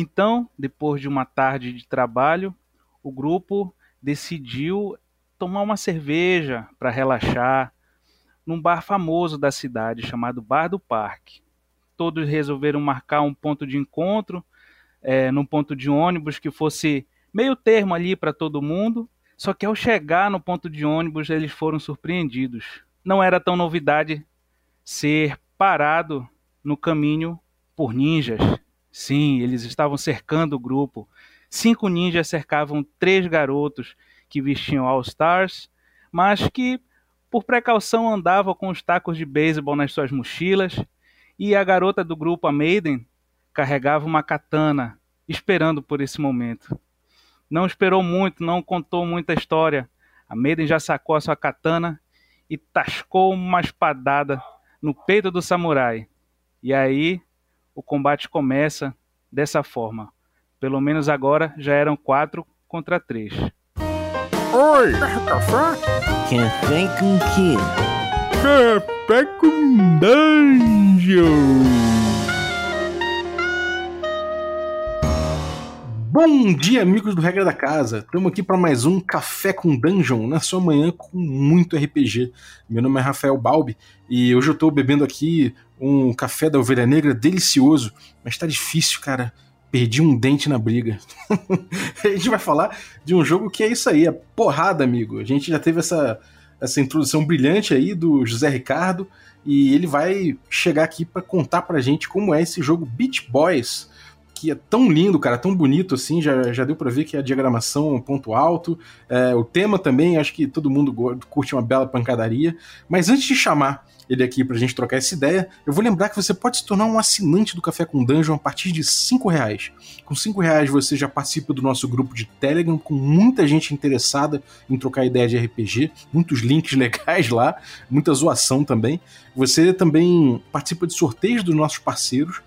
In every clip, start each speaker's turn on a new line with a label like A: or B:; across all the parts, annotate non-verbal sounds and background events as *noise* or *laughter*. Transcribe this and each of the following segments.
A: Então, depois de uma tarde de trabalho, o grupo decidiu tomar uma cerveja para relaxar num bar famoso da cidade chamado Bar do Parque. Todos resolveram marcar um ponto de encontro, é, num ponto de ônibus que fosse meio termo ali para todo mundo. Só que ao chegar no ponto de ônibus, eles foram surpreendidos. Não era tão novidade ser parado no caminho por ninjas. Sim, eles estavam cercando o grupo. Cinco ninjas cercavam três garotos que vestiam All Stars, mas que, por precaução, andavam com os tacos de beisebol nas suas mochilas. E a garota do grupo, a Maiden, carregava uma katana, esperando por esse momento. Não esperou muito, não contou muita história. A Maiden já sacou a sua katana e tascou uma espadada no peito do samurai. E aí o combate começa dessa forma. Pelo menos agora já eram quatro contra três.
B: Oi! Café?
C: Café com quê?
B: Café com dungeon! Bom dia, amigos do Regra da Casa. Estamos aqui para mais um Café com Dungeon na sua manhã com muito RPG. Meu nome é Rafael Balbi e hoje eu estou bebendo aqui um café da Ovelha Negra delicioso, mas está difícil, cara. Perdi um dente na briga. *laughs* a gente vai falar de um jogo que é isso aí, é porrada, amigo. A gente já teve essa, essa introdução brilhante aí do José Ricardo e ele vai chegar aqui para contar pra gente como é esse jogo Beach Boys que é tão lindo, cara, tão bonito assim, já, já deu para ver que a diagramação é um ponto alto, é, o tema também, acho que todo mundo curte uma bela pancadaria, mas antes de chamar ele aqui pra gente trocar essa ideia, eu vou lembrar que você pode se tornar um assinante do Café com Dungeon a partir de 5 reais. Com 5 reais você já participa do nosso grupo de Telegram, com muita gente interessada em trocar ideia de RPG, muitos links *laughs* legais lá, muita zoação também. Você também participa de sorteios dos nossos parceiros,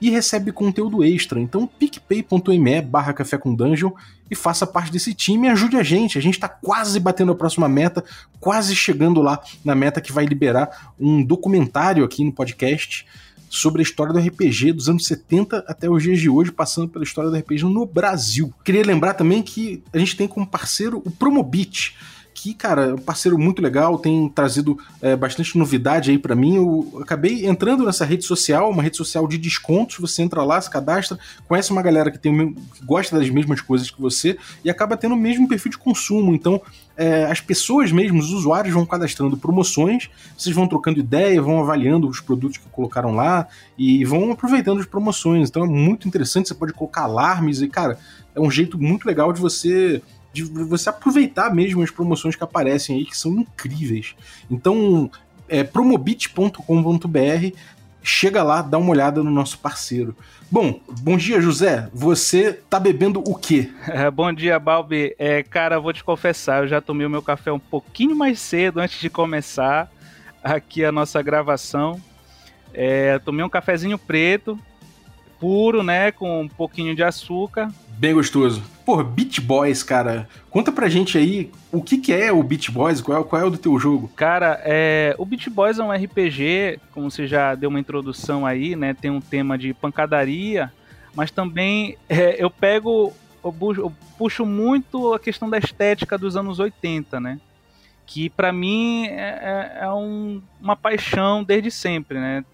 B: e recebe conteúdo extra. Então, picpay.me barra café com dungeon e faça parte desse time e ajude a gente. A gente está quase batendo a próxima meta, quase chegando lá na meta que vai liberar um documentário aqui no podcast sobre a história do RPG dos anos 70 até os dias de hoje, passando pela história do RPG no Brasil. Queria lembrar também que a gente tem como parceiro o Promobit que, cara, é um parceiro muito legal, tem trazido é, bastante novidade aí para mim. Eu acabei entrando nessa rede social, uma rede social de descontos. Você entra lá, se cadastra, conhece uma galera que, tem, que gosta das mesmas coisas que você e acaba tendo o mesmo perfil de consumo. Então, é, as pessoas mesmo, os usuários vão cadastrando promoções, vocês vão trocando ideia, vão avaliando os produtos que colocaram lá e vão aproveitando as promoções. Então é muito interessante, você pode colocar alarmes e, cara, é um jeito muito legal de você de você aproveitar mesmo as promoções que aparecem aí, que são incríveis. Então, é promobit.com.br, chega lá, dá uma olhada no nosso parceiro. Bom, bom dia, José. Você tá bebendo o quê? *laughs*
A: É, bom dia, Balbi. É, cara, vou te confessar, eu já tomei o meu café um pouquinho mais cedo antes de começar aqui a nossa gravação. É, tomei um cafezinho preto, puro, né, com um pouquinho de açúcar.
B: Bem gostoso. Pô, Beat Boys, cara. Conta pra gente aí o que, que é o Beat Boys, qual é, qual é o do teu jogo?
A: Cara, é, o Beat Boys é um RPG, como você já deu uma introdução aí, né? Tem um tema de pancadaria, mas também é, eu pego, eu, puxo, eu puxo muito a questão da estética dos anos 80, né? Que para mim é, é, é um, uma paixão desde sempre, né?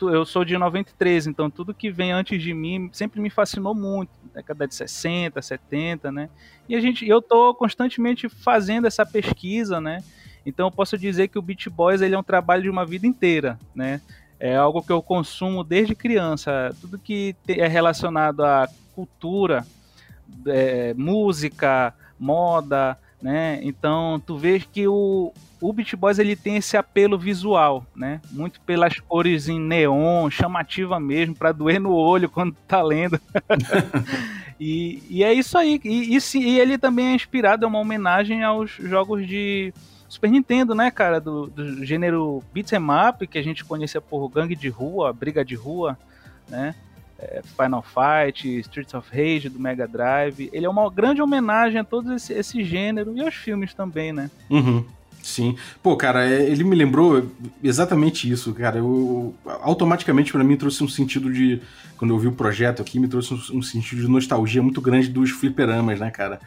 A: Eu sou de 93, então tudo que vem antes de mim sempre me fascinou muito, década de 60, 70, né? E a gente, eu tô constantemente fazendo essa pesquisa, né? Então eu posso dizer que o Beat Boys ele é um trabalho de uma vida inteira, né? É algo que eu consumo desde criança. Tudo que é relacionado à cultura, é, música, moda, né? Então tu vê que o, o Beat Boys ele tem esse apelo visual, né? Muito pelas cores em neon, chamativa mesmo, para doer no olho quando tá lendo. *laughs* e, e, é isso aí. E, e, e, ele também é inspirado, é uma homenagem aos jogos de Super Nintendo, né, cara? Do, do gênero Beat'em Up, que a gente conhecia por gangue de rua, briga de rua, né? É, Final Fight, Streets of Rage do Mega Drive. Ele é uma grande homenagem a todo esse, esse gênero e aos filmes também, né?
B: Uhum. Sim. Pô, cara, é, ele me lembrou exatamente isso, cara. Eu, automaticamente para mim trouxe um sentido de. Quando eu vi o projeto aqui, me trouxe um, um sentido de nostalgia muito grande dos fliperamas, né, cara?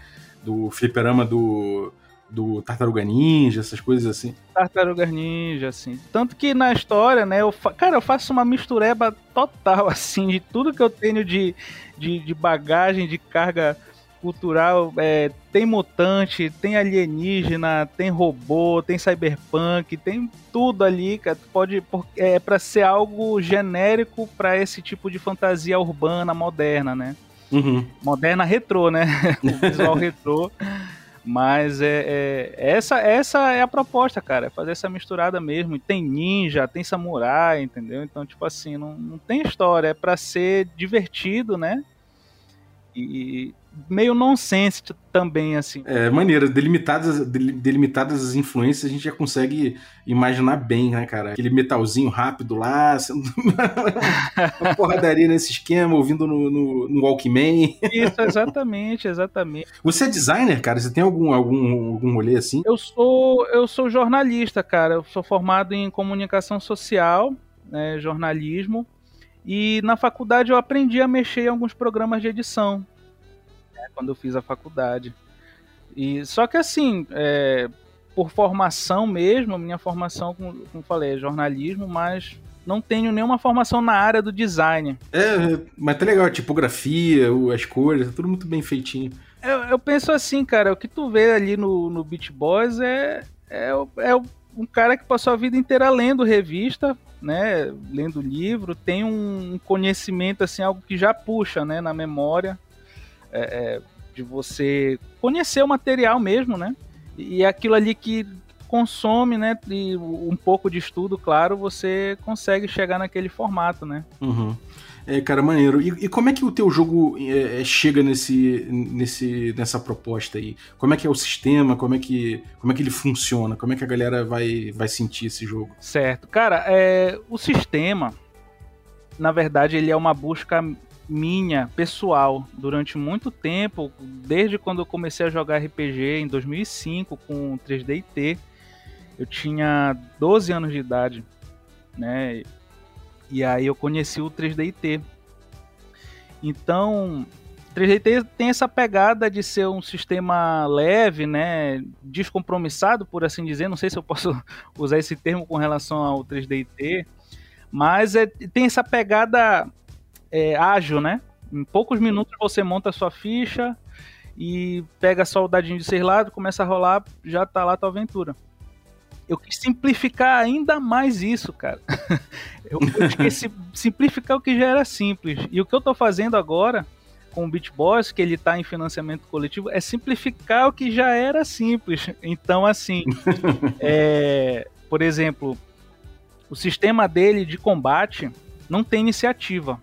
B: Do fliperama do do Tartaruga Ninja, essas coisas assim.
A: Tartaruga Ninja, assim. Tanto que na história, né, eu fa... cara, eu faço uma mistureba total, *laughs* assim, de tudo que eu tenho de, de, de bagagem, de carga cultural. É, tem mutante, tem alienígena, tem robô, tem cyberpunk, tem tudo ali, cara. Pode, é para ser algo genérico para esse tipo de fantasia urbana moderna, né?
B: Uhum.
A: Moderna retrô, né? *laughs* o visual retrô. Mas é, é, essa, essa é a proposta, cara. É fazer essa misturada mesmo. Tem ninja, tem samurai, entendeu? Então, tipo assim, não, não tem história. É pra ser divertido, né? E, meio nonsense também, assim.
B: É, maneira, delimitadas, delimitadas as influências, a gente já consegue imaginar bem, né, cara? Aquele metalzinho rápido lá, sendo *laughs* uma porradaria nesse esquema, ouvindo no, no, no Walkman.
A: Isso, exatamente, exatamente.
B: Você é designer, cara? Você tem algum, algum, algum rolê assim?
A: Eu sou, eu sou jornalista, cara. Eu sou formado em comunicação social, né, jornalismo. E na faculdade eu aprendi a mexer em alguns programas de edição quando eu fiz a faculdade. E só que assim, é, por formação mesmo, minha formação, como, como falei, é jornalismo, mas não tenho nenhuma formação na área do design.
B: É, mas tá legal, a tipografia, as cores, é tudo muito bem feitinho.
A: Eu, eu, penso assim, cara, o que tu vê ali no, no Beach Boys é, é, é um cara que passou a vida inteira lendo revista, né, lendo livro, tem um conhecimento, assim, algo que já puxa, né, na memória é, é, de você conhecer o material mesmo, né? E aquilo ali que consome, né? E um pouco de estudo, claro, você consegue chegar naquele formato, né?
B: Uhum. É, cara, maneiro. E, e, como é que o teu jogo é, é, chega nesse, nesse, nessa proposta aí? Como é que é o sistema? Como é que, como é que ele funciona? Como é que a galera vai, vai sentir esse jogo?
A: Certo. Cara, é, o sistema, na verdade, ele é uma busca minha, pessoal, durante muito tempo, desde quando eu comecei a jogar RPG em 2005 com 3DT, eu tinha 12 anos de idade, né? E aí eu conheci o 3DT. Então, 3DT tem essa pegada de ser um sistema leve, né, descompromissado, por assim dizer. Não sei se eu posso *laughs* usar esse termo com relação ao 3DT, mas é, tem essa pegada é, ágil, né? Em poucos minutos você monta a sua ficha e pega só o dadinho de seis lados, começa a rolar, já tá lá a tua aventura. Eu quis simplificar ainda mais isso, cara. *laughs* eu, eu esqueci simplificar o que já era simples. E o que eu tô fazendo agora com o Beat que ele está em financiamento coletivo, é simplificar o que já era simples. Então, assim, *laughs* é, por exemplo, o sistema dele de combate não tem iniciativa.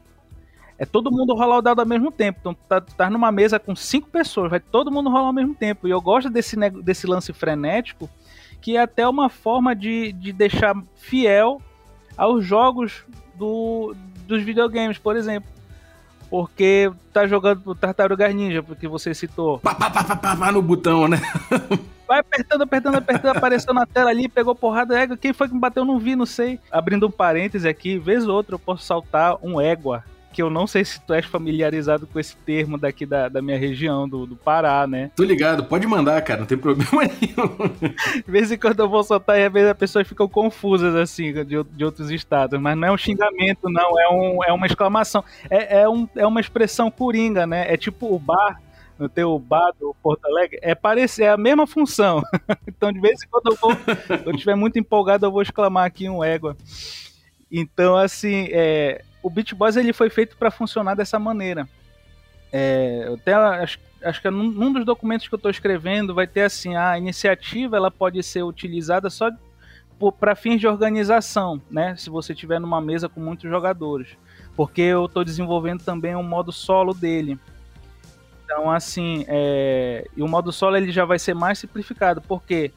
A: É todo mundo rolar o dado ao mesmo tempo. Então, tá, tá numa mesa com cinco pessoas, vai todo mundo rolar ao mesmo tempo. E eu gosto desse, desse lance frenético, que é até uma forma de, de deixar fiel aos jogos do, dos videogames, por exemplo. Porque tá jogando Tartaruga Ninja, porque você citou.
B: Pá, pá, pá, pá, pá, no botão, né? *laughs*
A: Vai apertando, apertando, apertando, apareceu na tela ali, pegou porrada, égua. Quem foi que me bateu? Não vi, não sei. Abrindo um parêntese aqui, vez ou outra eu posso saltar um égua que eu não sei se tu és familiarizado com esse termo daqui da, da minha região, do, do Pará, né?
B: Tô ligado, pode mandar, cara, não tem problema *laughs* nenhum.
A: De vez em quando eu vou soltar e às vezes as pessoas ficam confusas, assim, de, de outros estados, mas não é um xingamento, não, é, um, é uma exclamação. É, é, um, é uma expressão coringa, né? É tipo o bar no teu bar do Porto Alegre, é parecer, é a mesma função. *laughs* então, de vez em quando eu vou, eu estiver muito empolgado, eu vou exclamar aqui um égua. Então, assim, é, o Beat Boys ele foi feito para funcionar dessa maneira. É, até acho, acho que num, num, dos documentos que eu estou escrevendo vai ter assim a iniciativa ela pode ser utilizada só para fins de organização, né? Se você tiver numa mesa com muitos jogadores, porque eu estou desenvolvendo também um modo solo dele. Então assim, é, e o modo solo ele já vai ser mais simplificado, porque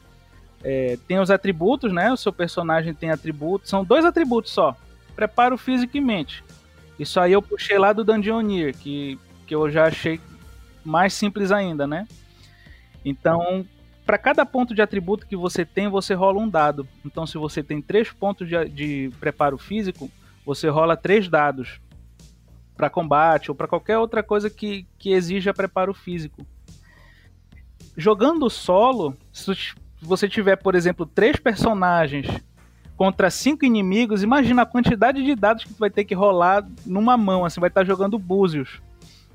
A: é, tem os atributos, né? O seu personagem tem atributos, são dois atributos só preparo físico e mente. Isso aí eu puxei lá do Dungeoneer, que, que eu já achei mais simples ainda, né? Então, para cada ponto de atributo que você tem, você rola um dado. Então, se você tem três pontos de, de preparo físico, você rola três dados para combate ou para qualquer outra coisa que, que exija preparo físico. Jogando solo, se você tiver, por exemplo, três personagens contra cinco inimigos, imagina a quantidade de dados que tu vai ter que rolar numa mão, assim, vai estar jogando búzios,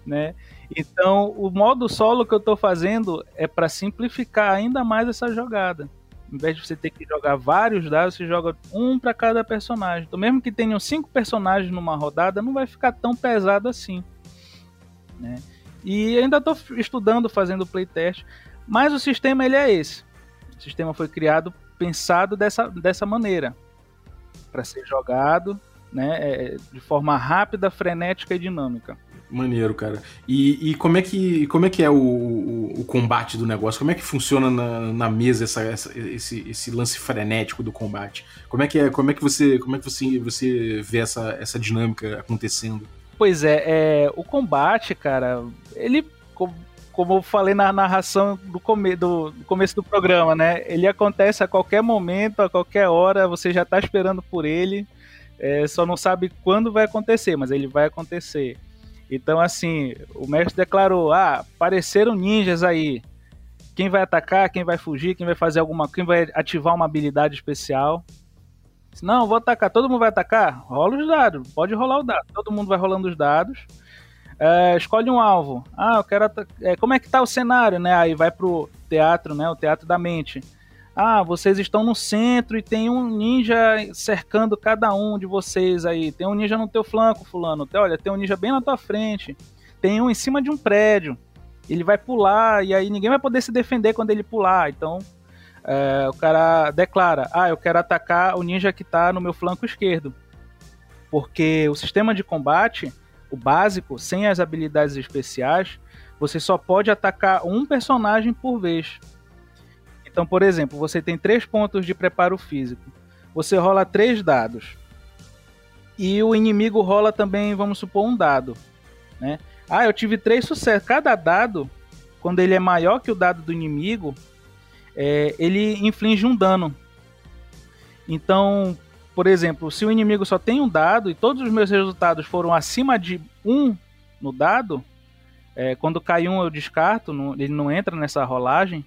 A: né? Então, o modo solo que eu estou fazendo é para simplificar ainda mais essa jogada. Em vez de você ter que jogar vários dados, você joga um para cada personagem. Então, mesmo que tenham cinco personagens numa rodada, não vai ficar tão pesado assim. Né? E ainda estou estudando, fazendo playtest, mas o sistema ele é esse. O sistema foi criado pensado dessa, dessa maneira para ser jogado né, é, de forma rápida, frenética e dinâmica.
B: Maneiro, cara. E, e, como, é que, como é que é o, o, o, combate do negócio? Como é que funciona na, na mesa essa, essa, esse, esse lance frenético do combate? Como é que é, como é que você, como é que você, você vê essa, essa dinâmica acontecendo?
A: Pois é, é o combate, cara, ele como eu falei na narração do, come, do, do, começo do programa, né? Ele acontece a qualquer momento, a qualquer hora, você já tá esperando por ele, é, só não sabe quando vai acontecer, mas ele vai acontecer. Então, assim, o mestre declarou: ah, apareceram ninjas aí. Quem vai atacar, quem vai fugir, quem vai fazer alguma. Quem vai ativar uma habilidade especial. Não, vou atacar. Todo mundo vai atacar? Rola os dados. Pode rolar o dado. Todo mundo vai rolando os dados. É, escolhe um alvo. Ah, eu quero. É, como é que tá o cenário, né? Aí vai pro teatro, né? O teatro da mente. Ah, vocês estão no centro e tem um ninja cercando cada um de vocês aí. Tem um ninja no teu flanco, fulano. Olha, tem um ninja bem na tua frente. Tem um em cima de um prédio. Ele vai pular e aí ninguém vai poder se defender quando ele pular. Então, é, o cara declara: Ah, eu quero atacar o ninja que tá no meu flanco esquerdo. Porque o sistema de combate o básico, sem as habilidades especiais, você só pode atacar um personagem por vez. Então, por exemplo, você tem três pontos de preparo físico. Você rola três dados. E o inimigo rola também, vamos supor, um dado. Né? Ah, eu tive três sucessos. Cada dado, quando ele é maior que o dado do inimigo, é, ele inflige um dano. Então, por exemplo, se o inimigo só tem um dado e todos os meus resultados foram acima de um no dado, é, quando cai um eu descarto, não, ele não entra nessa rolagem.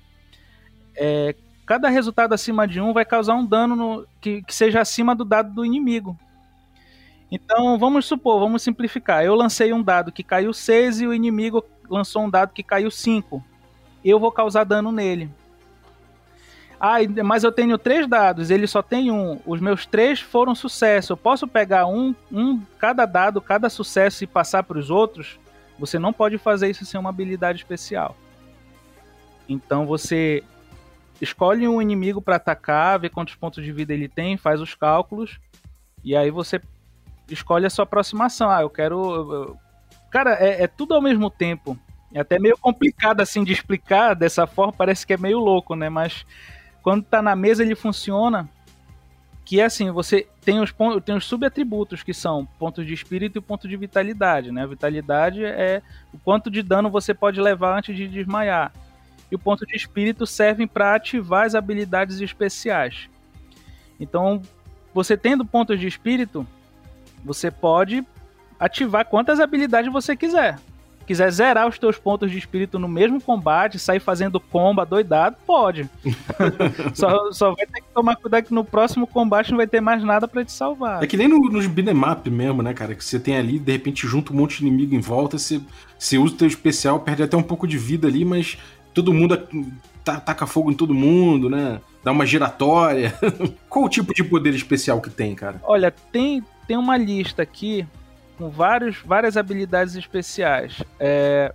A: É, cada resultado acima de um vai causar um dano no, que, que seja acima do dado do inimigo. Então vamos supor, vamos simplificar. Eu lancei um dado que caiu 6 e o inimigo lançou um dado que caiu 5. Eu vou causar dano nele. Ah, mas eu tenho três dados, ele só tem um. Os meus três foram sucesso. Eu posso pegar um, um cada dado, cada sucesso e passar para os outros? Você não pode fazer isso sem uma habilidade especial. Então você escolhe um inimigo para atacar, vê quantos pontos de vida ele tem, faz os cálculos e aí você escolhe a sua aproximação. Ah, eu quero. Cara, é, é tudo ao mesmo tempo. É até meio complicado assim de explicar dessa forma, parece que é meio louco, né? Mas quando tá na mesa, ele funciona que é assim, você tem os pontos, tem os subatributos que são pontos de espírito e ponto de vitalidade, né? A vitalidade é o quanto de dano você pode levar antes de desmaiar. E o ponto de espírito servem para ativar as habilidades especiais. Então, você tendo pontos de espírito, você pode ativar quantas habilidades você quiser quiser zerar os teus pontos de espírito no mesmo combate, sair fazendo comba doidado, pode. *laughs* só, só vai ter que tomar cuidado que no próximo combate não vai ter mais nada para te salvar.
B: É que nem no, nos beat'em mesmo, né, cara? Que você tem ali, de repente, junta um monte de inimigo em volta, você, você usa o teu especial, perde até um pouco de vida ali, mas todo mundo taca fogo em todo mundo, né? Dá uma giratória. *laughs* Qual o tipo de poder especial que tem, cara?
A: Olha, tem, tem uma lista aqui com vários, várias habilidades especiais. É,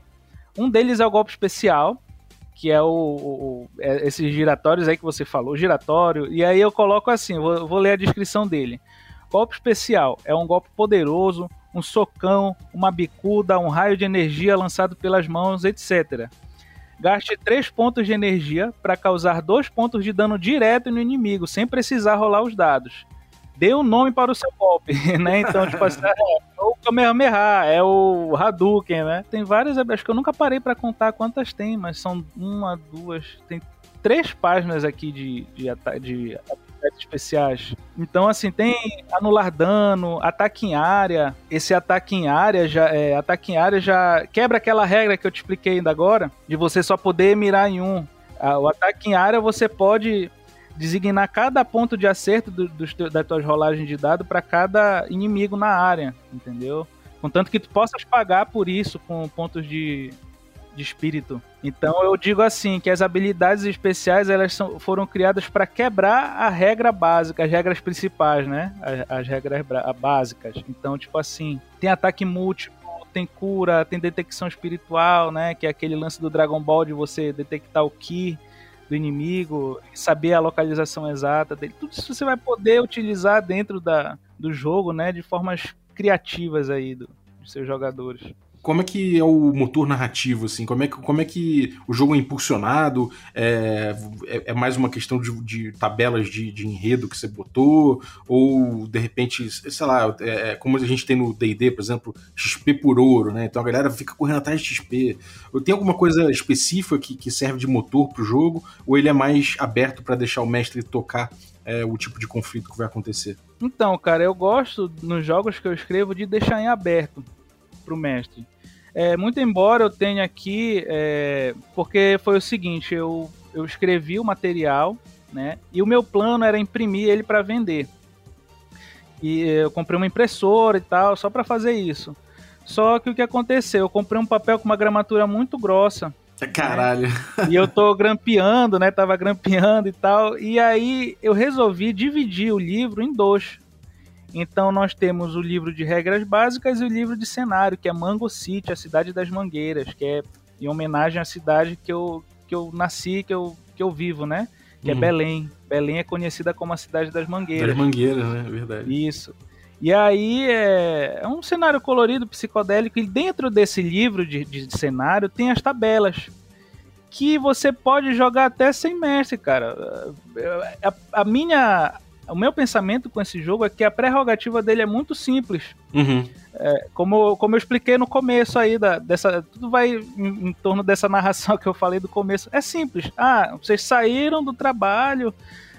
A: um deles é o golpe especial, que é o, o é esses giratórios aí que você falou, giratório. E aí eu coloco assim, vou, vou ler a descrição dele. Golpe especial é um golpe poderoso, um socão, uma bicuda, um raio de energia lançado pelas mãos, etc. Gaste 3 pontos de energia para causar 2 pontos de dano direto no inimigo, sem precisar rolar os dados. Dê um nome para o seu golpe, *laughs* né? Então, tipo assim, é, é o Kamehameha, é o Hadouken, né? Tem várias, acho que eu nunca parei para contar quantas tem, mas são uma, duas, tem três páginas aqui de, de, de especiais. Então, assim, tem anular dano, ataque em área. Esse ataque em área já é, ataque em área já quebra aquela regra que eu te expliquei ainda agora, de você só poder mirar em um. O ataque em área você pode designar cada ponto de acerto do, do, das tuas rolagens de dado para cada inimigo na área, entendeu? Contanto que tu possas pagar por isso com pontos de, de espírito. Então eu digo assim que as habilidades especiais elas são, foram criadas para quebrar a regra básica, as regras principais, né? As, as regras básicas. Então tipo assim tem ataque múltiplo, tem cura, tem detecção espiritual, né? Que é aquele lance do Dragon Ball de você detectar o ki do inimigo, saber a localização exata dele. Tudo isso você vai poder utilizar dentro da, do jogo, né? De formas criativas aí do, dos seus jogadores
B: como é que é o motor narrativo, assim? Como é que, como é que o jogo é impulsionado? É, é, é mais uma questão de, de tabelas de, de, enredo que você botou? Ou, de repente, sei lá, é, é como a gente tem no D&D, por exemplo, XP por ouro, né? Então a galera fica correndo atrás de XP. Tem alguma coisa específica que, que serve de motor pro jogo? Ou ele é mais aberto para deixar o mestre tocar é, o tipo de conflito que vai acontecer?
A: Então, cara, eu gosto nos jogos que eu escrevo de deixar em aberto pro mestre. É, muito embora eu tenha aqui, é, porque foi o seguinte, eu, eu escrevi o material, né? E o meu plano era imprimir ele para vender. E eu comprei uma impressora e tal, só para fazer isso. Só que o que aconteceu? Eu comprei um papel com uma gramatura muito grossa.
B: Caralho. Né? *laughs*
A: E eu tô grampeando, né? Tava grampeando e tal. E aí eu resolvi dividir o livro em dois. Então nós temos o livro de regras básicas e o livro de cenário, que é Mango City, a cidade das mangueiras, que é em homenagem à cidade que eu, que eu nasci, que eu, que eu vivo, né? Que é uhum. é Belém. Belém é conhecida como a cidade das mangueiras.
B: Das mangueiras, né? É verdade.
A: Isso. E aí é, é, um cenário colorido, psicodélico, e dentro desse livro de, de cenário tem as tabelas. Que você pode jogar até sem mestre, cara. A, a minha o meu pensamento com esse jogo é que a prerrogativa dele é muito simples.
B: Uhum.
A: É, como, como eu expliquei no começo aí, da, dessa, tudo vai em, em, torno dessa narração que eu falei do começo. É simples. Ah, vocês saíram do trabalho,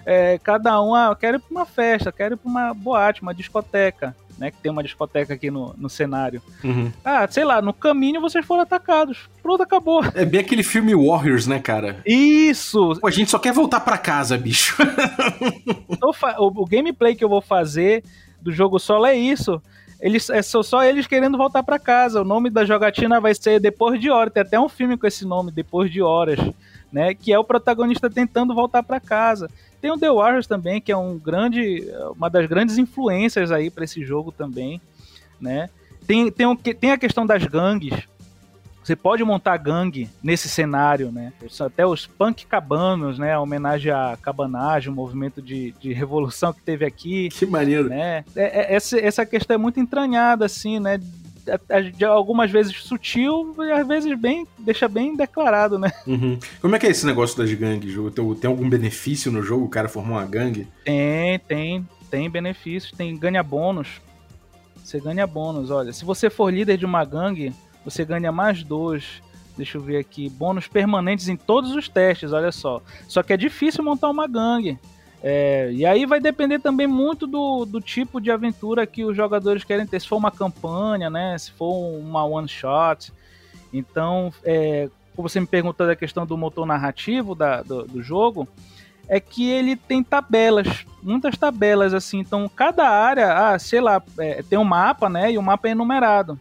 A: é, cada um, ah, eu quero ir pra uma festa, quero ir pra uma boate, uma discoteca né? Que tem uma discoteca aqui no, no cenário.
B: Uhum.
A: Ah, sei lá, no caminho vocês foram atacados. Pronto, acabou.
B: É bem aquele filme Warriors, né, cara?
A: Isso!
B: Pô, a gente só quer voltar para casa, bicho. *laughs*
A: o, o gameplay que eu vou fazer do jogo solo é isso. Eles, é só, só eles querendo voltar para casa. O nome da jogatina vai ser Depois de Horas. Tem até um filme com esse nome, Depois de Horas, né? Que é o protagonista tentando voltar para casa. Tem o The Warriors também, que é um grande, uma das grandes influências aí para esse jogo também, né? Tem, tem, um, tem a questão das gangues. Você pode montar gangue nesse cenário, né? Até os punk cabanos, né? A homenagem à cabanagem, o movimento de, de revolução que teve aqui.
B: Que maneiro.
A: Né? É, é, essa, essa questão é muito entranhada, assim, né? De algumas vezes sutil e às vezes bem deixa bem declarado, né?
B: Uhum. Como é que é esse negócio das gangues? Tem, tem algum benefício no jogo o cara formar uma gangue?
A: Tem, tem, tem benefícios, tem ganha bônus. Você ganha bônus, olha. Se você for líder de uma gangue, você ganha mais dois. Deixa eu ver aqui, bônus permanentes em todos os testes, olha só. Só que é difícil montar uma gangue. É, e aí vai depender também muito do, do tipo de aventura que os jogadores querem ter. Se for uma campanha, né? Se for uma one shot. Então, é, você me perguntou da questão do motor narrativo da, do, do jogo, é que ele tem tabelas, muitas tabelas assim. Então, cada área, ah, sei lá, é, tem um mapa, né? E o mapa é enumerado.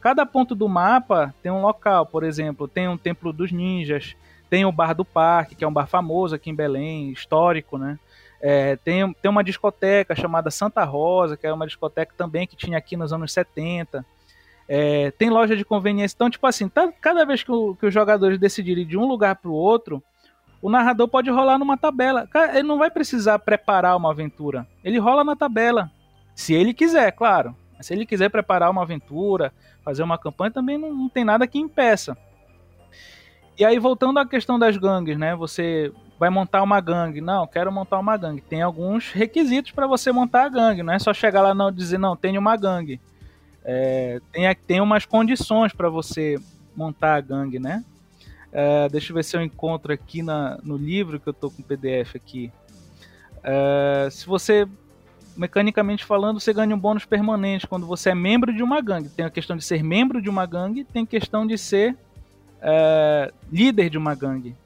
A: Cada ponto do mapa tem um local, por exemplo, tem um templo dos ninjas, tem o bar do parque, que é um bar famoso aqui em Belém, histórico, né? É, tem, tem uma discoteca chamada Santa Rosa, que é uma discoteca também que tinha aqui nos anos 70. É, tem loja de conveniência. Então, tipo assim, tá, cada vez que, o, que os jogadores decidirem de um lugar para o outro, o narrador pode rolar numa tabela. Ele não vai precisar preparar uma aventura. Ele rola na tabela. Se ele quiser, claro. Se ele quiser preparar uma aventura, fazer uma campanha, também não, não tem nada que impeça. E aí, voltando à questão das gangues, né? Você vai montar uma gangue. Não, quero montar uma gangue. Tem alguns requisitos para você montar a gangue. Não é só chegar lá e dizer, não, tenho uma gangue. É, tem, tem umas condições para você montar a gangue, né? É, deixa eu ver se eu encontro aqui na, no livro que eu tô com PDF aqui. É, se você, mecanicamente falando, você ganha um bônus permanente quando você é membro de uma gangue. Tem a questão de ser membro de uma gangue, tem a questão de ser é, líder de uma gangue.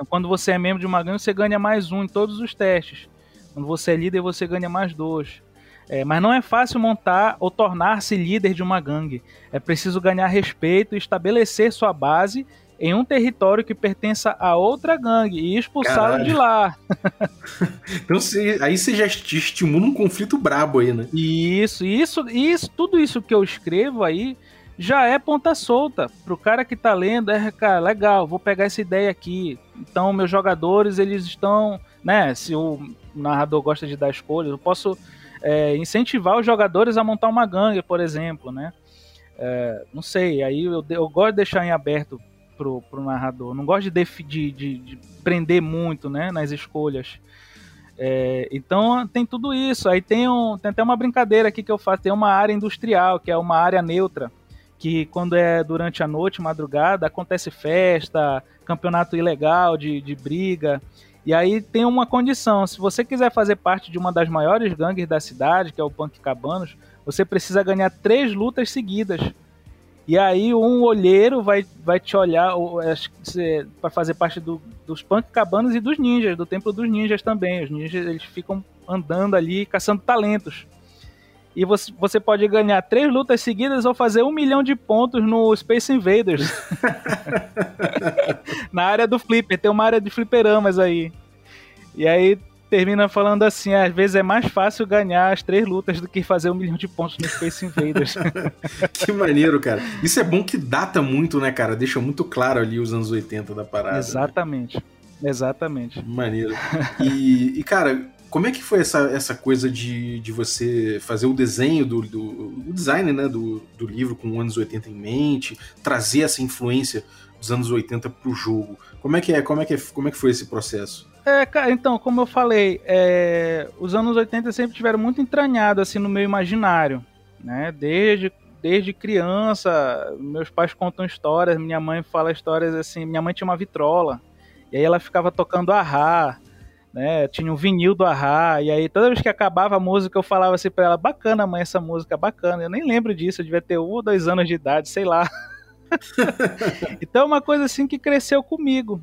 A: Então, quando você é membro de uma gangue, você ganha mais um em todos os testes. Quando você é líder, você ganha mais dois. É, mas não é fácil montar ou tornar-se líder de uma gangue. É preciso ganhar respeito e estabelecer sua base em um território que pertença a outra gangue e expulsá-lo de lá. *laughs* *laughs*
B: então você, aí você já estimula um conflito brabo aí, né?
A: Isso, isso, isso, tudo isso que eu escrevo aí já é ponta solta pro cara que tá lendo, é, cara, legal, vou pegar essa ideia aqui. Então, meus jogadores, eles estão, né, se o narrador gosta de dar escolhas, eu posso é, incentivar os jogadores a montar uma gangue, por exemplo, né? É, não sei, aí eu, eu, gosto de deixar em aberto pro, pro narrador, não gosto de, de, de, de prender muito, né, nas escolhas. É, então tem tudo isso. Aí tem, um, tem até uma brincadeira aqui que eu faço. Tem uma área industrial, que é uma área neutra que quando é durante a noite, madrugada, acontece festa, campeonato ilegal de, de briga. E aí tem uma condição: se você quiser fazer parte de uma das maiores gangues da cidade, que é o Punk Cabanos, você precisa ganhar três lutas seguidas. E aí um olheiro vai, vai te olhar para fazer parte do, dos Punk Cabanos e dos ninjas, do Templo dos Ninjas também. Os ninjas eles ficam andando ali caçando talentos. E você, você pode ganhar três lutas seguidas ou fazer um milhão de pontos no Space Invaders. *laughs* Na área do flipper, tem uma área de fliperamas aí. E aí termina falando assim: às vezes é mais fácil ganhar as três lutas do que fazer um milhão de pontos no Space Invaders. *laughs*
B: que maneiro, cara. Isso é bom que data muito, né, cara? Deixa muito claro ali os anos 80 da parada.
A: Exatamente. Né? Exatamente.
B: Maneiro. *laughs* E, e, cara, como é que foi essa, essa coisa de, de você fazer o desenho do, do o design né, do, do livro com os anos 80 em mente, trazer essa influência dos anos 80 pro jogo? Como é que é? Como é que, é, como é que foi esse processo?
A: É, cara, então, como eu falei, é, os anos 80 sempre tiveram muito entranhado assim no meu imaginário, né? Desde desde criança, meus pais contam histórias, minha mãe fala histórias assim, minha mãe tinha uma vitrola, e aí ela ficava tocando arra, né? Tinha um vinil do Ahá, e aí toda vez que acabava a música eu falava assim pra ela, bacana mãe, essa música, bacana. Eu nem lembro disso, eu devia ter um ou dois anos de idade, sei lá. *laughs* então é uma coisa assim que cresceu comigo,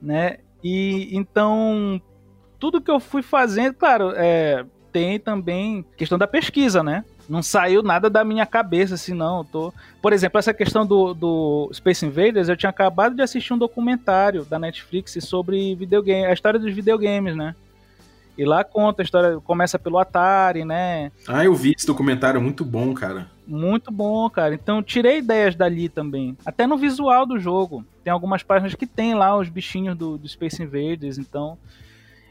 A: né? E então tudo que eu fui fazendo, claro, é, tem também questão da pesquisa, né? Não saiu nada da minha cabeça, assim, não. Tô... Por exemplo, essa questão do, do Space Invaders, eu tinha acabado de assistir um documentário da Netflix sobre videogame, a história dos videogames, né? E lá conta a história, começa pelo Atari, né?
B: Ah, eu vi esse documentário, muito bom, cara.
A: Muito bom, cara. Então tirei ideias dali também. Até no visual do jogo. Tem algumas páginas que tem lá os bichinhos do, do Space Invaders, então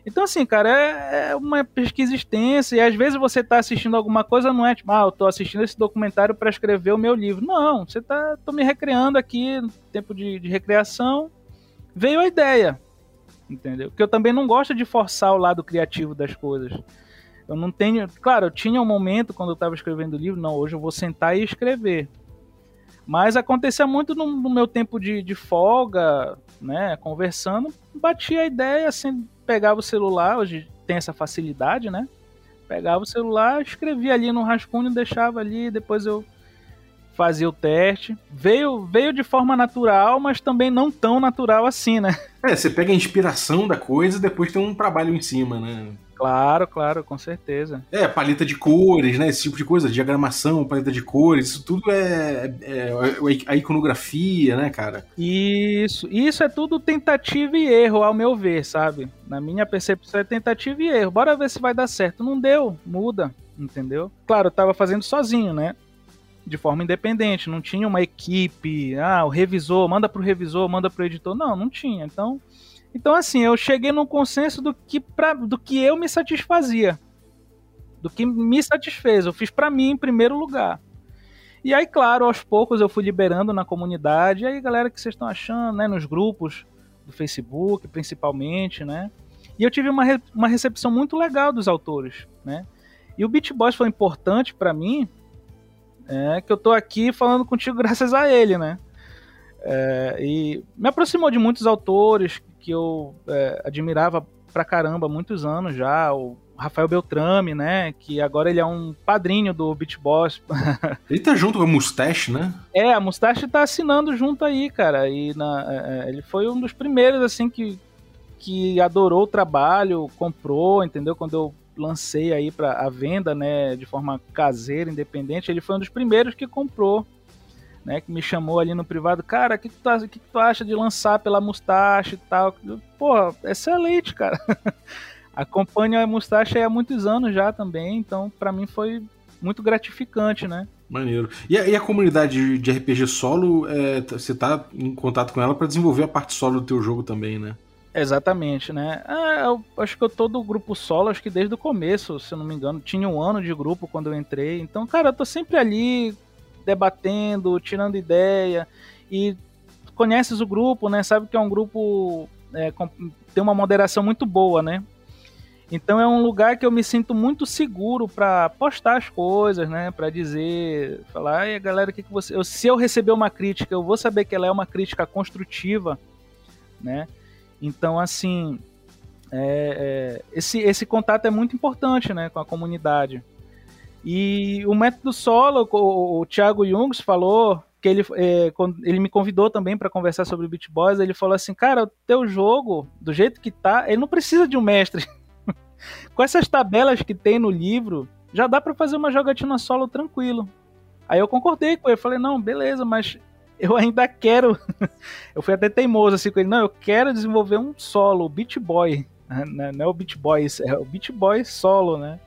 A: então, assim, cara, é, é, uma pesquisa extensa e às vezes você tá assistindo alguma coisa, não é tipo, ah, eu tô assistindo esse documentário para escrever o meu livro. Não, você tá, tô me recreando aqui, tempo de, de recreação, veio a ideia, entendeu? Porque eu também não gosto de forçar o lado criativo das coisas. Eu não tenho. Claro, eu tinha um momento quando eu estava escrevendo o livro, não, hoje eu vou sentar e escrever. Mas acontecia muito no, no meu tempo de, de, folga, né? Conversando, batia a ideia, assim, pegava o celular, hoje tem essa facilidade, né? Pegava o celular, escrevia ali no rascunho, deixava ali, depois eu fazia o teste. Veio, veio de forma natural, mas também não tão natural assim, né?
B: É, você pega a inspiração da coisa e depois tem um trabalho em cima, né?
A: Claro, claro, com certeza.
B: É, paleta de cores, né? Esse tipo de coisa, diagramação, paleta de cores, isso tudo é, é, é a iconografia, né, cara?
A: Isso, isso é tudo tentativa e erro, ao meu ver, sabe? Na minha percepção é tentativa e erro. Bora ver se vai dar certo. Não deu, muda, entendeu? Claro, eu tava fazendo sozinho, né? De forma independente, não tinha uma equipe, ah, o revisor, manda pro revisor, manda pro editor. Não, não tinha. Então, então, assim, eu cheguei num consenso do que, pra, do que eu me satisfazia. Do que me satisfez. Eu fiz para mim em primeiro lugar. E aí, claro, aos poucos eu fui liberando na comunidade. E aí, galera, o que vocês estão achando, né? Nos grupos do Facebook, principalmente, né? E eu tive uma, re uma recepção muito legal dos autores, né? E o Beat foi importante para mim, é, que eu tô aqui falando contigo *laughs* graças a ele, né? É, e me aproximou de muitos autores que eu é, admirava pra caramba há muitos anos já, o Rafael Beltrame, né? Que agora ele é um padrinho do Beat Boss. *laughs*
B: ele tá junto com a Mustache, né?
A: É, a Mustache tá assinando junto aí, cara. E na, é, é, ele foi um dos primeiros, assim, que, que adorou o trabalho, comprou, entendeu? Quando eu lancei aí para a venda, né, de forma caseira, independente, ele foi um dos primeiros que comprou né, que me chamou ali no privado, cara, o que, que, tu, que, tu acha de lançar pela Mustache e tal? Porra, excelente, cara. *laughs* Acompanho a Mustache há muitos anos já também, então para mim foi muito gratificante, né?
B: Maneiro. E a, e a comunidade de RPG solo, é, você tá em contato com ela para desenvolver a parte solo do teu jogo também, né?
A: Exatamente, né? É, eu acho que eu tô do grupo solo, acho que desde o começo, se eu não me engano. Tinha um ano de grupo quando eu entrei. Então, cara, eu tô sempre ali debatendo, tirando ideia e conheces o grupo, né? Sabe que é um grupo é, com, tem uma moderação muito boa, né? Então é um lugar que eu me sinto muito seguro para postar as coisas, né? Para dizer, falar, ai galera, que, que você, eu, se eu receber uma crítica, eu vou saber que ela é uma crítica construtiva, né? Então assim, é, é, esse esse contato é muito importante, né? Com a comunidade. E o método solo, o, o Thiago Jungs falou que ele, é, ele me convidou também para conversar sobre o Beat Boys. Ele falou assim: Cara, o teu jogo, do jeito que tá, ele não precisa de um mestre. *laughs* Com essas tabelas que tem no livro, já dá para fazer uma jogatina solo tranquilo. Aí eu concordei com ele, falei: Não, beleza, mas eu ainda quero. *laughs* eu fui até teimoso assim com ele: Não, eu quero desenvolver um solo, o Beat Boy. *laughs* Não é o Beat Boys, é o Beat Boy solo, né?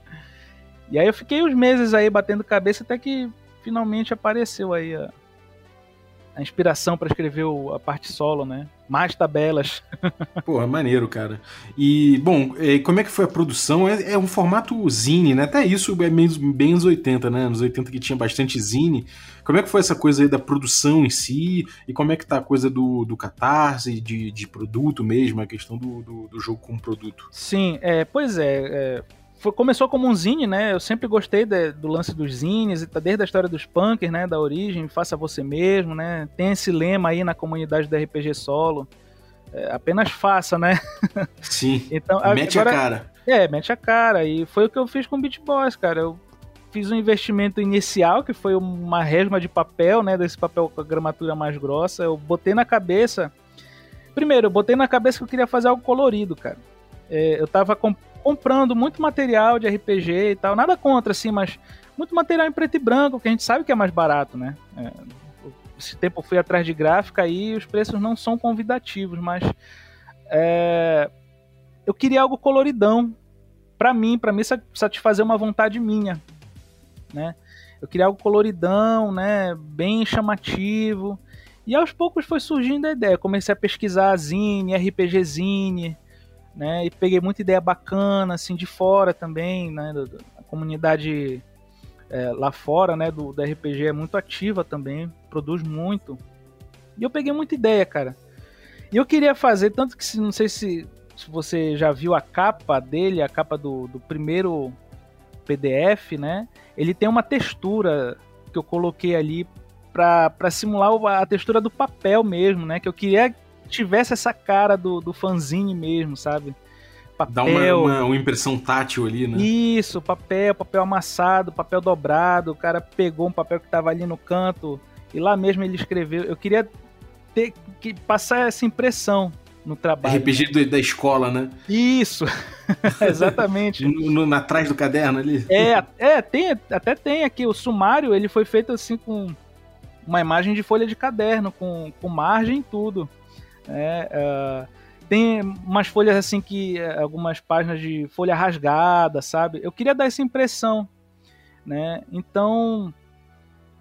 A: E aí eu fiquei uns meses aí batendo cabeça até que finalmente apareceu aí a, a inspiração para escrever o, a parte solo, né? Mais tabelas. *laughs*
B: Porra, maneiro, cara. E, bom, como é que foi a produção? É, é um formato zine, né? Até isso é meio, bem nos 80, né? Nos 80 que tinha bastante zine. Como é que foi essa coisa aí da produção em si? E como é que tá a coisa do, do catarse, de, de produto mesmo, a questão do, do, do jogo como produto?
A: Sim, é, pois é, é foi, começou como um zine, né? Eu sempre gostei de, do lance dos zines, tá desde a história dos punkers, né? Da origem, faça você mesmo, né? Tem esse lema aí na comunidade do RPG solo. É, apenas faça, né? *laughs*
B: Sim. *laughs* então, mete agora, a cara.
A: É, mete a cara. E foi o que eu fiz com o Beat Boys, cara. Eu fiz um investimento inicial, que foi uma resma de papel, né? Desse papel com a gramatura mais grossa. Eu botei na cabeça. Primeiro, eu botei na cabeça que eu queria fazer algo colorido, cara. É, eu tava com comprando muito material de RPG e tal. Nada contra, assim, mas muito material em preto e branco, que a gente sabe que é mais barato, né? É, esse tempo eu fui atrás de gráfica e os preços não são convidativos, mas é, eu queria algo coloridão para mim, para mim satisfazer uma vontade minha, né? Eu queria algo coloridão, né? Bem chamativo. E aos poucos foi surgindo a ideia. Comecei a pesquisar Zine, RPG Zine, né? E peguei muita ideia bacana, assim, de fora também, né? A comunidade é, lá fora, né, do, do RPG é muito ativa também, produz muito. E eu peguei muita ideia, cara. E eu queria fazer, tanto que não sei se, se você já viu a capa dele, a capa do, do primeiro PDF, né? Ele tem uma textura que eu coloquei ali para simular a textura do papel mesmo, né? Que eu queria tivesse essa cara do, do fanzine mesmo, sabe?
B: Papel. Dá uma, uma, uma, impressão tátil ali, né?
A: Isso, papel, papel amassado, papel dobrado. O cara pegou um papel que tava ali no canto e lá mesmo ele escreveu. Eu queria ter que passar essa impressão no trabalho.
B: RPG né? da escola, né?
A: Isso, *laughs* exatamente.
B: no, no, atrás do caderno ali.
A: É, é tem, até tem aqui. O sumário ele foi feito assim com uma imagem de folha de caderno, com, com margem e tudo. É, uh, tem umas folhas assim que. É, algumas páginas de folha rasgada, sabe? Eu queria dar essa impressão. Né? Então,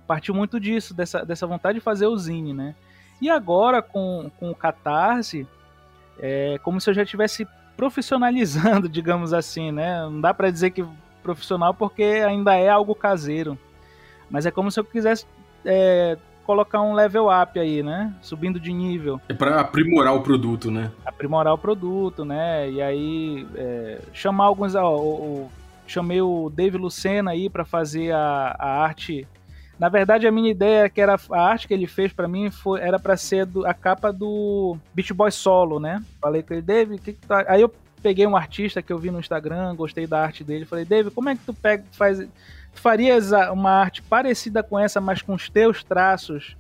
A: partiu muito disso, dessa, dessa vontade de fazer o zine, né? E agora, com, com o Catarse, é como se eu já estivesse profissionalizando, *laughs* digamos assim, né? Não dá para dizer que profissional porque ainda é algo caseiro. Mas é como se eu quisesse é, colocar um level up aí, né? Subindo de nível.
B: É para aprimorar o produto, né?
A: Aprimorar o produto, né? E aí é, chamar alguns. Ó, o, o, chamei o Dave Lucena aí para fazer a, a arte. Na verdade, a minha ideia é que era a arte que ele fez para mim foi, era para ser do, a capa do Beach Boy Solo, né? Falei com ele, Dave, que, que tá? Aí eu peguei um artista que eu vi no Instagram, gostei da arte dele, falei, Dave, como é que tu pega, faz, farias uma arte parecida com essa, mas com os teus traços?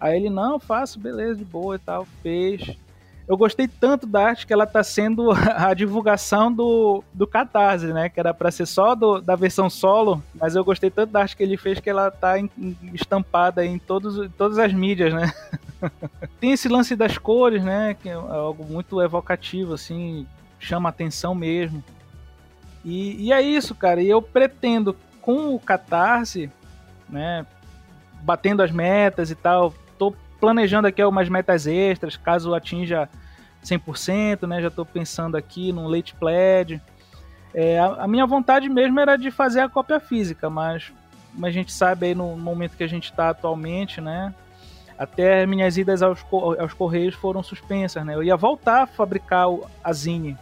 A: Aí ele, não, faço, beleza, de boa e tal, fez. Eu gostei tanto da arte que ela tá sendo *laughs* a divulgação do, do Catarse, né? Que era para ser só do, da versão solo, mas eu gostei tanto da arte que ele fez que ela tá em, estampada em todos, todas as mídias, né? *laughs* Tem esse lance das cores, né? Que é algo muito evocativo, assim, chama atenção mesmo. E, e é isso, cara. E eu pretendo, com o Catarse, né? Batendo as metas e tal, tô planejando aqui umas metas extras, caso atinja 100%, né? Já tô pensando aqui num late pledge. É, a, a, minha vontade mesmo era de fazer a cópia física, mas a gente sabe aí no momento que a gente está atualmente, né? Até minhas idas aos, aos Correios foram suspensas, né? Eu ia voltar a fabricar o, a Zine,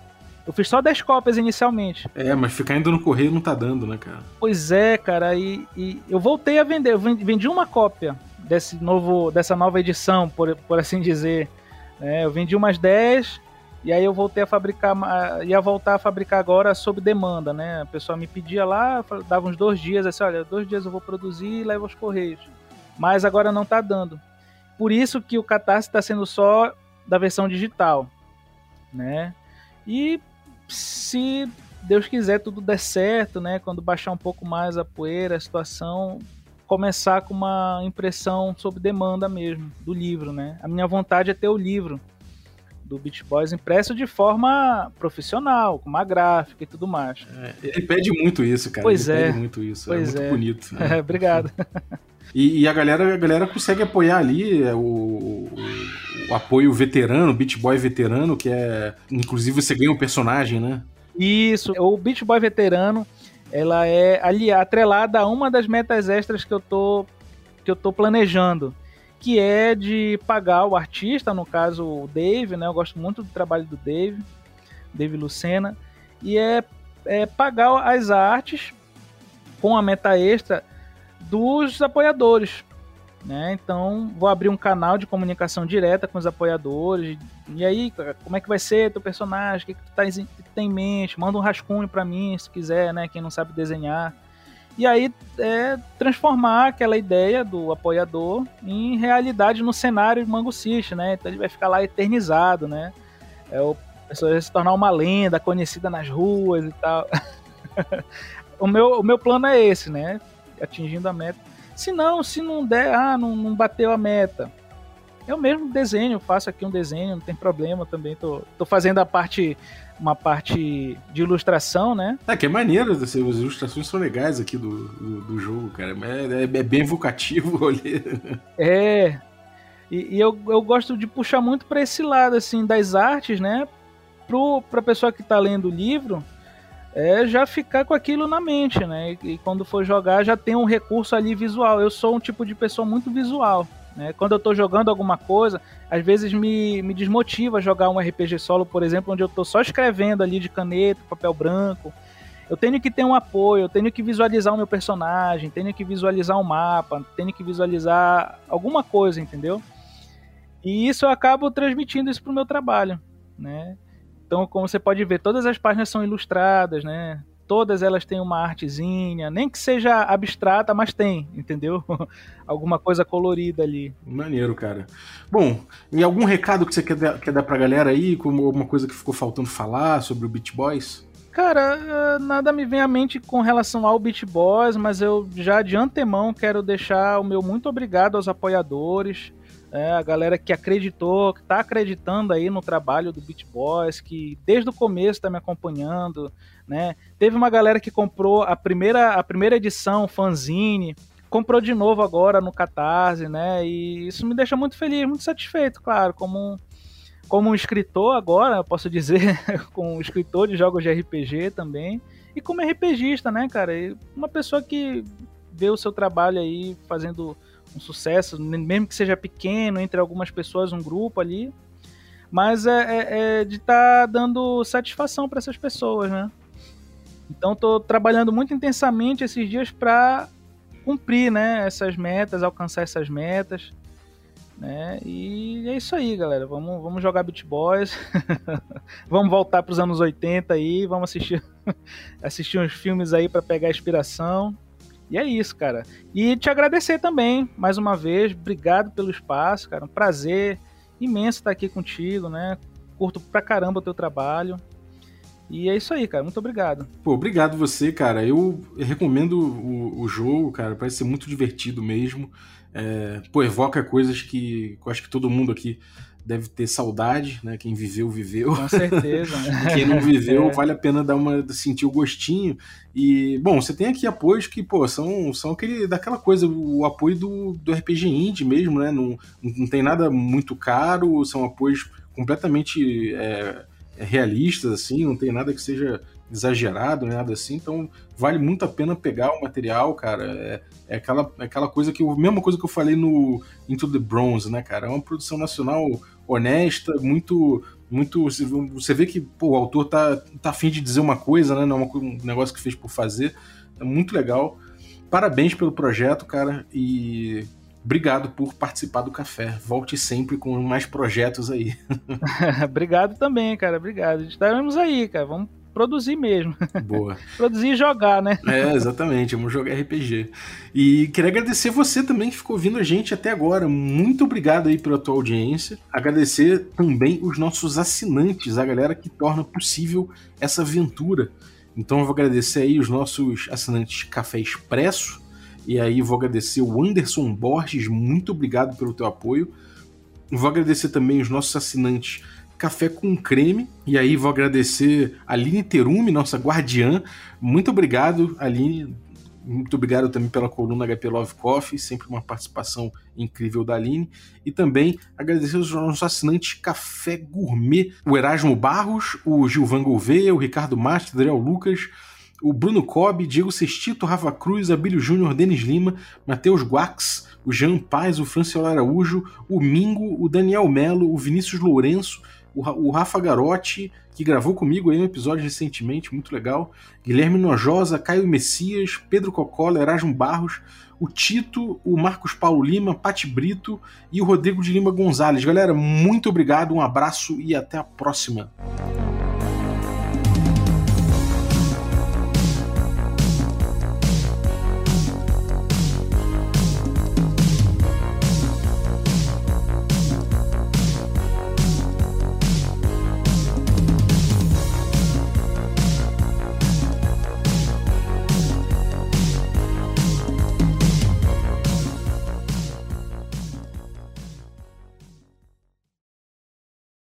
A: eu fiz só 10 cópias inicialmente.
B: É, mas ficar indo no correio não tá dando, né, cara?
A: Pois é, cara, e, e eu voltei a vender. Eu vendi uma cópia desse novo, dessa nova edição, por, por assim dizer. É, eu vendi umas 10 e aí eu voltei a fabricar, ia voltar a fabricar agora sob demanda, né? A pessoa me pedia lá, dava uns dois dias, assim, olha, dois dias eu vou produzir e levo aos correios. Mas agora não tá dando. Por isso que o Catarse está sendo só da versão digital, né? E se Deus quiser tudo der certo, né? Quando baixar um pouco mais a poeira, a situação, começar com uma impressão sob demanda mesmo do livro, né? A minha vontade é ter o livro do Beach Boys impresso de forma profissional, com uma gráfica e tudo mais.
B: É, ele pede muito isso, cara.
A: Pois
B: ele
A: é.
B: Pede muito isso.
A: Pois
B: é muito
A: é.
B: bonito. Né? *laughs*
A: É, obrigado.
B: E, e, a galera, a galera consegue apoiar ali é, o, o, o, apoio veterano, Beach Boy veterano, que é. Inclusive você ganha um personagem, né?
A: Isso, o Beach Boy veterano, ela é ali atrelada a uma das metas extras que eu tô, que eu tô planejando. Que é de pagar o artista, no caso o Dave, né? Eu gosto muito do trabalho do Dave, Dave Lucena. E é, é pagar as artes com a meta extra dos apoiadores. Né? Então, vou abrir um canal de comunicação direta com os apoiadores. E aí, como é que vai ser teu personagem? O que, que tu tá, tem em mente? Manda um rascunho para mim, se quiser, né? Quem não sabe desenhar. E aí, é transformar aquela ideia do apoiador em realidade no cenário de Mango City, né? Então, ele vai ficar lá eternizado, né? É o pessoa vai se tornar uma lenda conhecida nas ruas e tal. *laughs* o, meu, o meu plano é esse, né? atingindo a meta. Se não, se não der, ah, não, não bateu a meta. Eu mesmo desenho, faço aqui um desenho, não tem problema também. Tô, tô fazendo a parte, uma parte de ilustração, né?
B: É, que é maneiro, as ilustrações são legais aqui do, do, do jogo, cara. É, é, é, bem evocativo *laughs* ali.
A: É. E, e, eu, eu gosto de puxar muito para esse lado, assim, das artes, né? Pro, pra pessoa que tá lendo o livro, é já ficar com aquilo na mente, né? E, quando for jogar já tem um recurso ali visual. Eu sou um tipo de pessoa muito visual. Né? Quando eu tô jogando alguma coisa, às vezes me, me desmotiva jogar um RPG solo, por exemplo, onde eu tô só escrevendo ali de caneta, papel branco. Eu tenho que ter um apoio, eu tenho que visualizar o meu personagem, tenho que visualizar um mapa, tenho que visualizar alguma coisa, entendeu? E isso eu acabo transmitindo isso pro meu trabalho, né? Então, como você pode ver, todas as páginas são ilustradas, né? Todas elas têm uma artezinha, nem que seja abstrata, mas tem, entendeu? *laughs* Alguma coisa colorida ali.
B: Maneiro, cara. Bom, e algum recado que você quer dar, quer dar pra galera aí, como alguma coisa que ficou faltando falar sobre o Beat Boys?
A: Cara, eh, nada me vem à mente com relação ao Beat Boys, mas eu já de antemão quero deixar o meu muito obrigado aos apoiadores é, a galera que acreditou, que está acreditando aí no trabalho do Beat Boys, que desde o começo está me acompanhando, né? Teve uma galera que comprou a primeira, a primeira edição, fanzine, comprou de novo agora no Catarse, né? E isso me deixa muito feliz, muito satisfeito, claro, como como um escritor agora, posso dizer, *laughs* como um escritor de jogos de RPG também, e como RPGista, né, cara? E uma pessoa que vê o seu trabalho aí fazendo um sucesso, mesmo que seja pequeno, entre algumas pessoas, um grupo ali. Mas é, é, é de estar tá dando satisfação para essas pessoas, né? Então estou trabalhando muito intensamente esses dias para cumprir, né, essas metas, alcançar essas metas, né? E é isso aí, galera. Vamos, vamos jogar Beat Boys. *laughs* vamos voltar para os anos 80 aí, vamos assistir *laughs* assistir uns filmes aí para pegar inspiração. E é isso, cara. E te agradecer também, mais uma vez. Obrigado pelo espaço, cara. Um prazer imenso estar aqui contigo, né? Curto pra caramba o teu trabalho. E é isso aí, cara. Muito obrigado.
B: Pô, obrigado você, cara. Eu recomendo o, o jogo, cara. Parece ser muito divertido mesmo. É, pô, evoca coisas que eu acho que todo mundo aqui deve ter saudade, né? Quem viveu, viveu.
A: Com certeza. Né? *laughs*
B: Quem não viveu, é. vale a pena dar uma sentir o gostinho. E, bom, você tem aqui apoios que, pô, são, são aquele, daquela coisa, o apoio do, do RPG Indie mesmo, né? Não, não tem nada muito caro, são apoios completamente é, realistas, assim, não tem nada que seja exagerado, nada assim, então vale muito a pena pegar o material, cara. É, é aquela, é aquela coisa que eu, mesma coisa que eu falei no Into the Bronze, né, cara? É uma produção nacional honesta, muito muito você vê que pô, o autor tá tá afim de dizer uma coisa, né, não é um negócio que fez por fazer. É muito legal. Parabéns pelo projeto, cara, e obrigado por participar do café. Volte sempre com mais projetos aí. *laughs*
A: obrigado também, cara. Obrigado. Estaremos aí, cara. Vamos produzir mesmo.
B: Boa. *laughs*
A: produzir e jogar, né?
B: É, exatamente. Vamos jogar RPG. E queria agradecer você também que ficou ouvindo a gente até agora. Muito obrigado aí pela tua audiência. Agradecer também os nossos assinantes, a galera que torna possível essa aventura. Então eu vou agradecer aí os nossos assinantes Café Expresso. E aí vou agradecer o Anderson Borges, muito obrigado pelo teu apoio. Vou agradecer também os nossos assinantes café com creme. E aí vou agradecer a Aline Terume, nossa guardiã. Muito obrigado, Aline. Muito obrigado também pela coluna HP Love Coffee, sempre uma participação incrível da Aline. E também agradecer aos nossos assinantes Café Gourmet, o Erasmo Barros, o Gilvan Gouveia, o Ricardo Mastro, o Adriel Lucas, o Bruno Cobb, Diego Sestito, Rafa Cruz, Abílio Júnior, Denis Lima, Matheus Guax, o Jean Paz, o Franciel Araújo, o Mingo, o Daniel Melo, o Vinícius Lourenço, o Rafa Garotti, que gravou comigo aí um episódio recentemente, muito legal, Guilherme Nojosa, Caio Messias, Pedro Cocola, Erasmo Barros, o Tito, o Marcos Paulo Lima, Pati Brito e o Rodrigo de Lima Gonzalez. Galera, muito obrigado, um abraço e até a próxima.